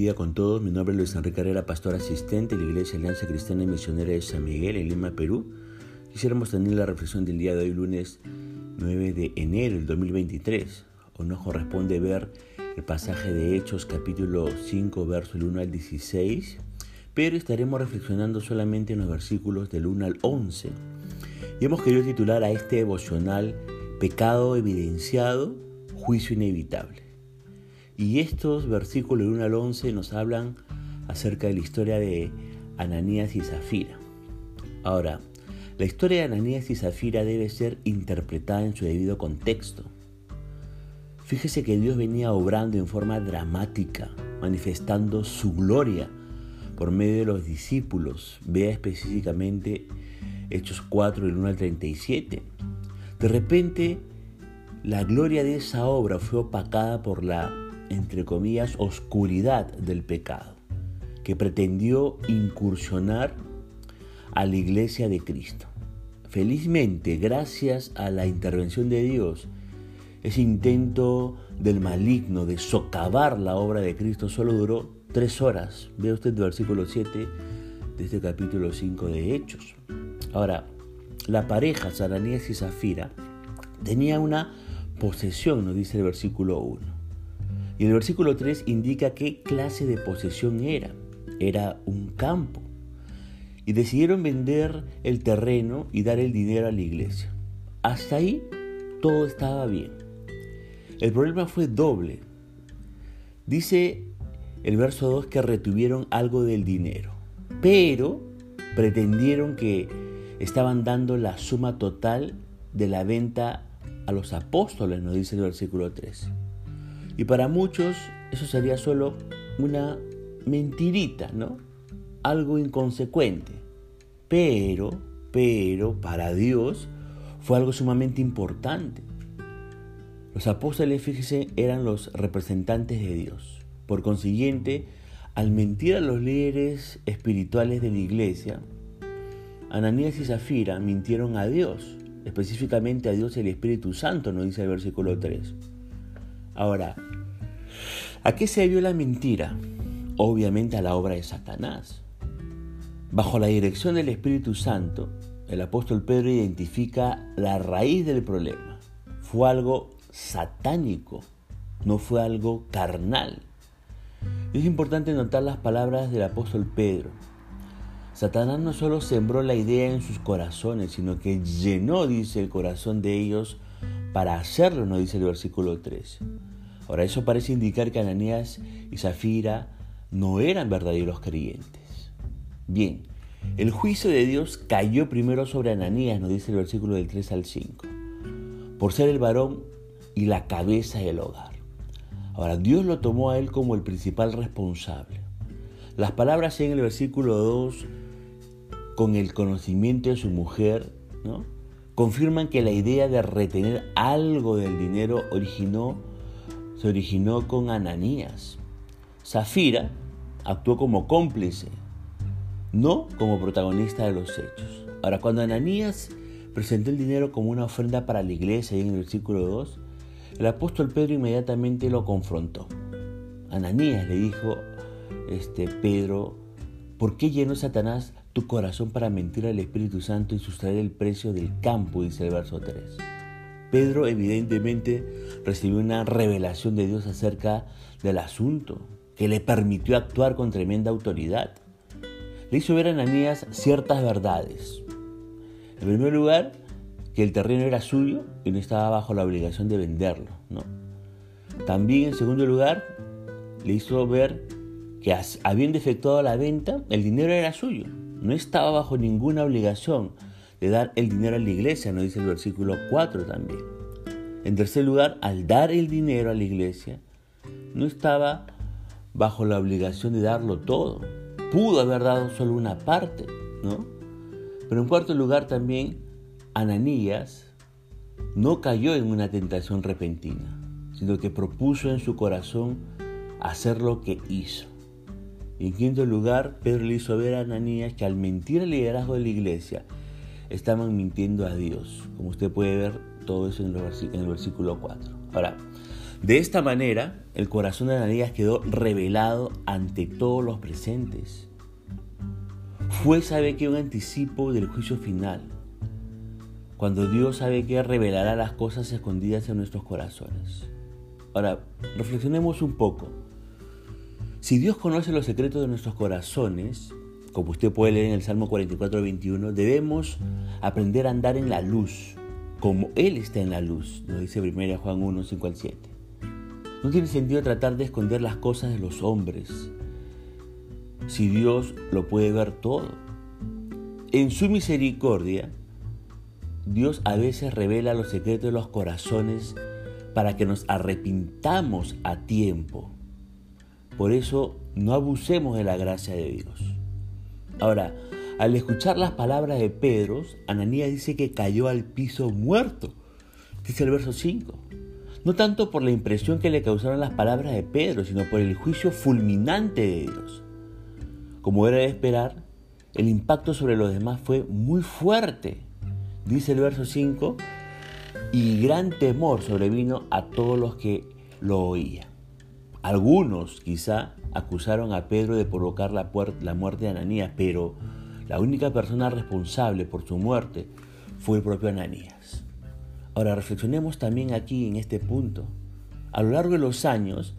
día con todos. Mi nombre es Luis Enrique Carrera, pastor asistente de la Iglesia Alianza Cristiana y Misionera de San Miguel en Lima, Perú. Quisiéramos tener la reflexión del día de hoy, lunes 9 de enero del 2023. Hoy nos corresponde ver el pasaje de Hechos, capítulo 5, verso 1 al 16, pero estaremos reflexionando solamente en los versículos del 1 al 11. Y hemos querido titular a este devocional Pecado evidenciado, juicio inevitable. Y estos versículos del 1 al 11 nos hablan acerca de la historia de Ananías y Zafira. Ahora, la historia de Ananías y Zafira debe ser interpretada en su debido contexto. Fíjese que Dios venía obrando en forma dramática, manifestando su gloria por medio de los discípulos. Vea específicamente Hechos 4, del 1 al 37. De repente, la gloria de esa obra fue opacada por la entre comillas, oscuridad del pecado, que pretendió incursionar a la iglesia de Cristo. Felizmente, gracias a la intervención de Dios, ese intento del maligno de socavar la obra de Cristo solo duró tres horas. Vea usted el versículo 7 de este capítulo 5 de Hechos. Ahora, la pareja Saranías y Zafira tenía una posesión, nos dice el versículo 1. Y el versículo 3 indica qué clase de posesión era. Era un campo. Y decidieron vender el terreno y dar el dinero a la iglesia. Hasta ahí todo estaba bien. El problema fue doble. Dice el verso 2 que retuvieron algo del dinero, pero pretendieron que estaban dando la suma total de la venta a los apóstoles, nos dice el versículo 3. Y para muchos eso sería solo una mentirita, ¿no? Algo inconsecuente. Pero, pero para Dios fue algo sumamente importante. Los apóstoles, fíjese, eran los representantes de Dios. Por consiguiente, al mentir a los líderes espirituales de la iglesia, Ananías y Zafira mintieron a Dios, específicamente a Dios el Espíritu Santo, nos dice el versículo 3. Ahora, ¿a qué se vio la mentira? Obviamente a la obra de Satanás. Bajo la dirección del Espíritu Santo, el apóstol Pedro identifica la raíz del problema. Fue algo satánico, no fue algo carnal. Es importante notar las palabras del apóstol Pedro. Satanás no solo sembró la idea en sus corazones, sino que llenó, dice, el corazón de ellos para hacerlo, nos dice el versículo 13. Ahora, eso parece indicar que Ananías y Zafira no eran verdaderos creyentes. Bien, el juicio de Dios cayó primero sobre Ananías, nos dice el versículo del 3 al 5, por ser el varón y la cabeza del hogar. Ahora, Dios lo tomó a él como el principal responsable. Las palabras en el versículo 2, con el conocimiento de su mujer, ¿no? Confirman que la idea de retener algo del dinero originó, se originó con Ananías. Zafira actuó como cómplice, no como protagonista de los hechos. Ahora, cuando Ananías presentó el dinero como una ofrenda para la iglesia, y en el versículo 2, el apóstol Pedro inmediatamente lo confrontó. Ananías le dijo, este, Pedro, ¿por qué llenó Satanás tu corazón para mentir al Espíritu Santo y sustraer el precio del campo, dice el verso 3. Pedro evidentemente recibió una revelación de Dios acerca del asunto, que le permitió actuar con tremenda autoridad. Le hizo ver a Ananías ciertas verdades. En primer lugar, que el terreno era suyo y no estaba bajo la obligación de venderlo. ¿no? También, en segundo lugar, le hizo ver que habiendo efectuado la venta, el dinero era suyo no estaba bajo ninguna obligación de dar el dinero a la iglesia, nos dice el versículo 4 también. En tercer lugar, al dar el dinero a la iglesia, no estaba bajo la obligación de darlo todo. Pudo haber dado solo una parte, ¿no? Pero en cuarto lugar también, Ananías no cayó en una tentación repentina, sino que propuso en su corazón hacer lo que hizo. En quinto lugar, Pedro le hizo ver a Ananías que al mentir al liderazgo de la iglesia, estaban mintiendo a Dios. Como usted puede ver todo eso en el versículo 4. Ahora, De esta manera, el corazón de Ananías quedó revelado ante todos los presentes. Fue, sabe que, un anticipo del juicio final, cuando Dios sabe que revelará las cosas escondidas en nuestros corazones. Ahora, reflexionemos un poco. Si Dios conoce los secretos de nuestros corazones, como usted puede leer en el Salmo 44, 21, debemos aprender a andar en la luz, como Él está en la luz, nos dice 1 Juan 1, 5 al 7. No tiene sentido tratar de esconder las cosas de los hombres, si Dios lo puede ver todo. En su misericordia, Dios a veces revela los secretos de los corazones para que nos arrepintamos a tiempo. Por eso no abusemos de la gracia de Dios. Ahora, al escuchar las palabras de Pedro, Ananías dice que cayó al piso muerto. Dice el verso 5. No tanto por la impresión que le causaron las palabras de Pedro, sino por el juicio fulminante de Dios. Como era de esperar, el impacto sobre los demás fue muy fuerte. Dice el verso 5, y gran temor sobrevino a todos los que lo oían. Algunos quizá acusaron a Pedro de provocar la, muerte de Ananías, pero la única persona responsable por su muerte fue el propio Ananías. Ahora reflexionemos también aquí en este punto. A lo largo de los años,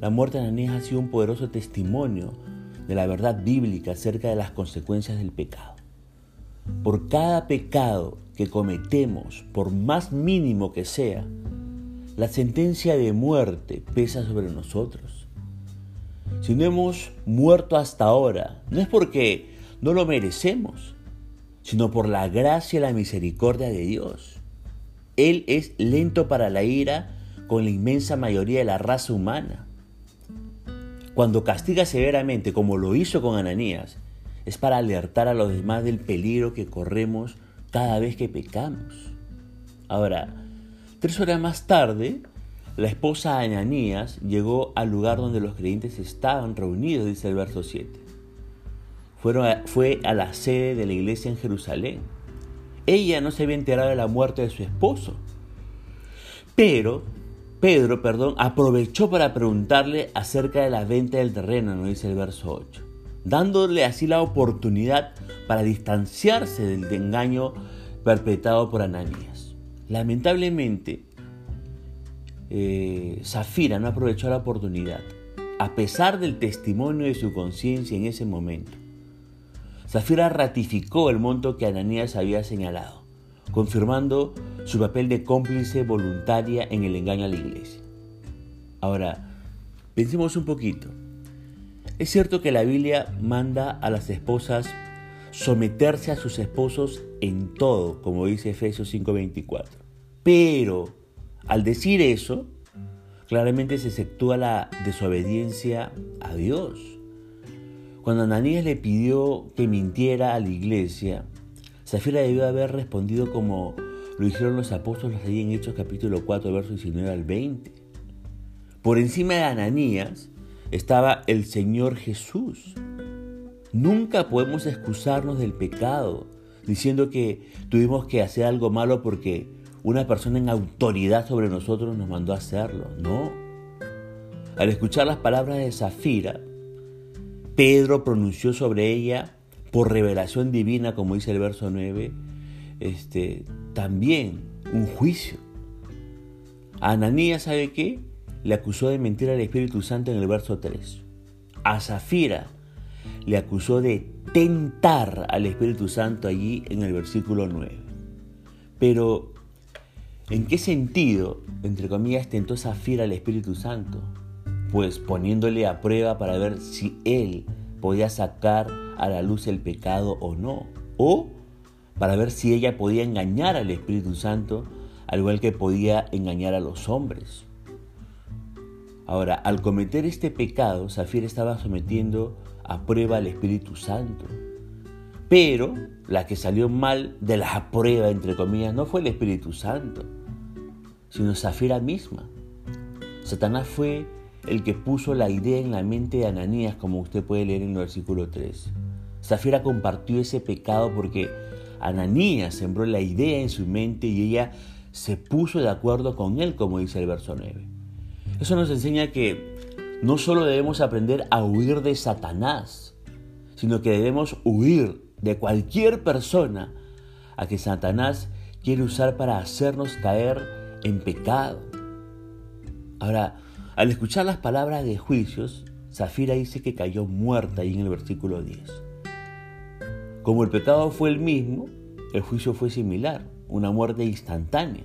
la muerte de Ananías ha sido un poderoso testimonio de la verdad bíblica acerca de las consecuencias del pecado. Por cada pecado que cometemos, por más mínimo que sea, la sentencia de muerte pesa sobre nosotros. Si no hemos muerto hasta ahora, no es porque no lo merecemos, sino por la gracia y la misericordia de Dios. Él es lento para la ira con la inmensa mayoría de la raza humana. Cuando castiga severamente, como lo hizo con Ananías, es para alertar a los demás del peligro que corremos cada vez que pecamos. Ahora, tres horas más tarde, la esposa de Ananías llegó al lugar donde los creyentes estaban reunidos, dice el verso 7. fue a la sede de la iglesia en Jerusalén. Ella no se había enterado de la muerte de su esposo. Pero Pedro, perdón, aprovechó para preguntarle acerca de la venta del terreno, nos dice el verso 8, dándole así la oportunidad para distanciarse del engaño perpetrado por Ananías. Lamentablemente, eh, Zafira no aprovechó la oportunidad, a pesar del testimonio de su conciencia en ese momento. Zafira ratificó el monto que Ananías había señalado, confirmando su papel de cómplice voluntaria en el engaño a la iglesia. Ahora, pensemos un poquito. Es cierto que la Biblia manda a las esposas someterse a sus esposos en todo, como dice Efesios 5:24. Pero al decir eso, claramente se efectúa la desobediencia a Dios. Cuando Ananías le pidió que mintiera a la iglesia, Zafira debió haber respondido como lo hicieron los apóstoles ahí en Hechos capítulo 4, versos 19 al 20. Por encima de Ananías estaba el Señor Jesús. Nunca podemos excusarnos del pecado diciendo que tuvimos que hacer algo malo porque una persona en autoridad sobre nosotros nos mandó a hacerlo. No. Al escuchar las palabras de Zafira, Pedro pronunció sobre ella por revelación divina, como dice el verso 9, este, también un juicio. A Ananías, ¿sabe qué? Le acusó de mentir al Espíritu Santo en el verso 3. A Zafira le acusó de tentar al Espíritu Santo allí en el versículo 9. Pero, ¿en qué sentido, entre comillas, tentó Zafira al Espíritu Santo? Pues poniéndole a prueba para ver si él podía sacar a la luz el pecado o no. O para ver si ella podía engañar al Espíritu Santo, al igual que podía engañar a los hombres. Ahora, al cometer este pecado, Zafira estaba sometiendo a prueba al Espíritu Santo. Pero la que salió mal de la prueba, entre comillas, no fue el Espíritu Santo, sino Zafira misma. Satanás fue el que puso la idea en la mente de Ananías, como usted puede leer en el versículo 3. Zafira compartió ese pecado porque Ananías sembró la idea en su mente y ella se puso de acuerdo con él, como dice el verso 9. Eso nos enseña que no solo debemos aprender a huir de Satanás, sino que debemos huir de cualquier persona a que Satanás quiere usar para hacernos caer en pecado. Ahora, al escuchar las palabras de juicios, Zafira dice que cayó muerta ahí en el versículo 10. Como el pecado fue el mismo, el juicio fue similar, una muerte instantánea.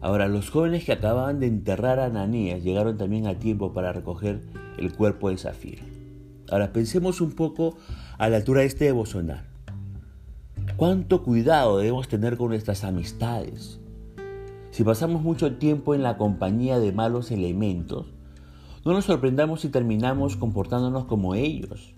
Ahora, los jóvenes que acababan de enterrar a Ananías llegaron también a tiempo para recoger el cuerpo de Zafira. Ahora, pensemos un poco a la altura de este devocional. ¿Cuánto cuidado debemos tener con nuestras amistades? Si pasamos mucho tiempo en la compañía de malos elementos, no nos sorprendamos si terminamos comportándonos como ellos.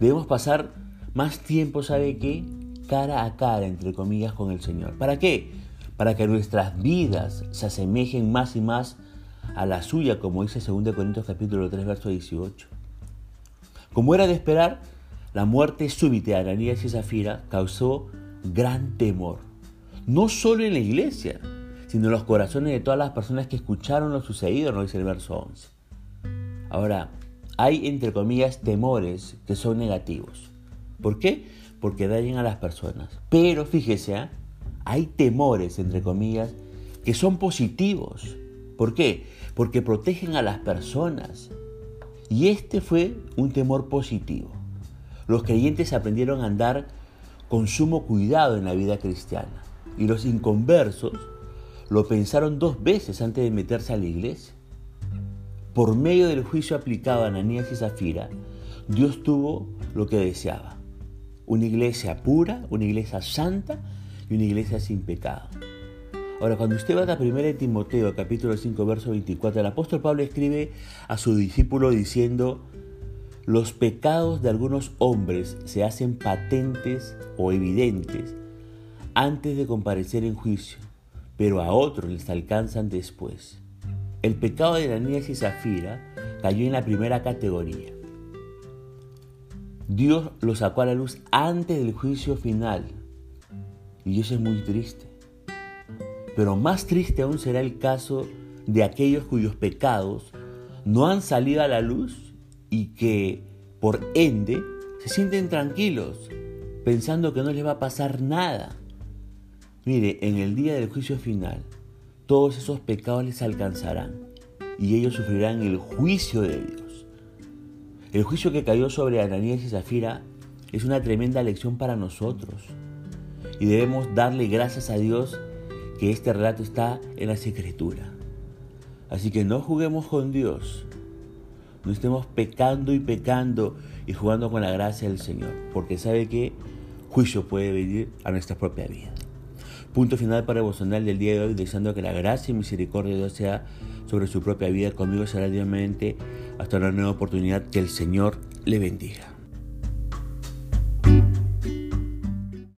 Debemos pasar más tiempo, ¿sabe qué? Cara a cara, entre comillas, con el Señor. ¿Para qué? Para que nuestras vidas se asemejen más y más a la suya, como dice 2 Corintios capítulo 3, verso 18. Como era de esperar, la muerte súbita de Ananías y Zafira causó gran temor, no solo en la iglesia, sino en los corazones de todas las personas que escucharon lo sucedido, nos dice el verso 11. Ahora, hay entre comillas temores que son negativos. ¿Por qué? Porque dañan a las personas. Pero fíjese, ¿ah? Hay temores entre comillas que son positivos. ¿Por qué? Porque protegen a las personas. Y este fue un temor positivo. Los creyentes aprendieron a andar con sumo cuidado en la vida cristiana. Y los inconversos lo pensaron dos veces antes de meterse a la iglesia. Por medio del juicio aplicado a Ananías y Zafira, Dios tuvo lo que deseaba. Una iglesia pura, una iglesia santa y una iglesia sin pecado. Ahora, cuando usted va a 1 Timoteo, capítulo 5, verso 24, el apóstol Pablo escribe a su discípulo diciendo, los pecados de algunos hombres se hacen patentes o evidentes antes de comparecer en juicio, pero a otros les alcanzan después. El pecado de Ananías y Zafira cayó en la primera categoría. Dios lo sacó a la luz antes del juicio final. Y eso es muy triste. Pero más triste aún será el caso de aquellos cuyos pecados no han salido a la luz y que, por ende, se sienten tranquilos, pensando que no les va a pasar nada. Mire, en el día del juicio final, todos esos pecados les alcanzarán y ellos sufrirán el juicio de Dios. El juicio que cayó sobre Ananías y Zafira es una tremenda lección para nosotros y debemos darle gracias a Dios que este relato está en la escritura. Así que no juguemos con Dios, no estemos pecando y pecando y jugando con la gracia del Señor, porque sabe que juicio puede venir a nuestra propia vida. Punto final para el devocional del día de hoy, deseando que la gracia y misericordia de Dios sea sobre su propia vida. Conmigo será diariamente hasta una nueva oportunidad. Que el Señor le bendiga.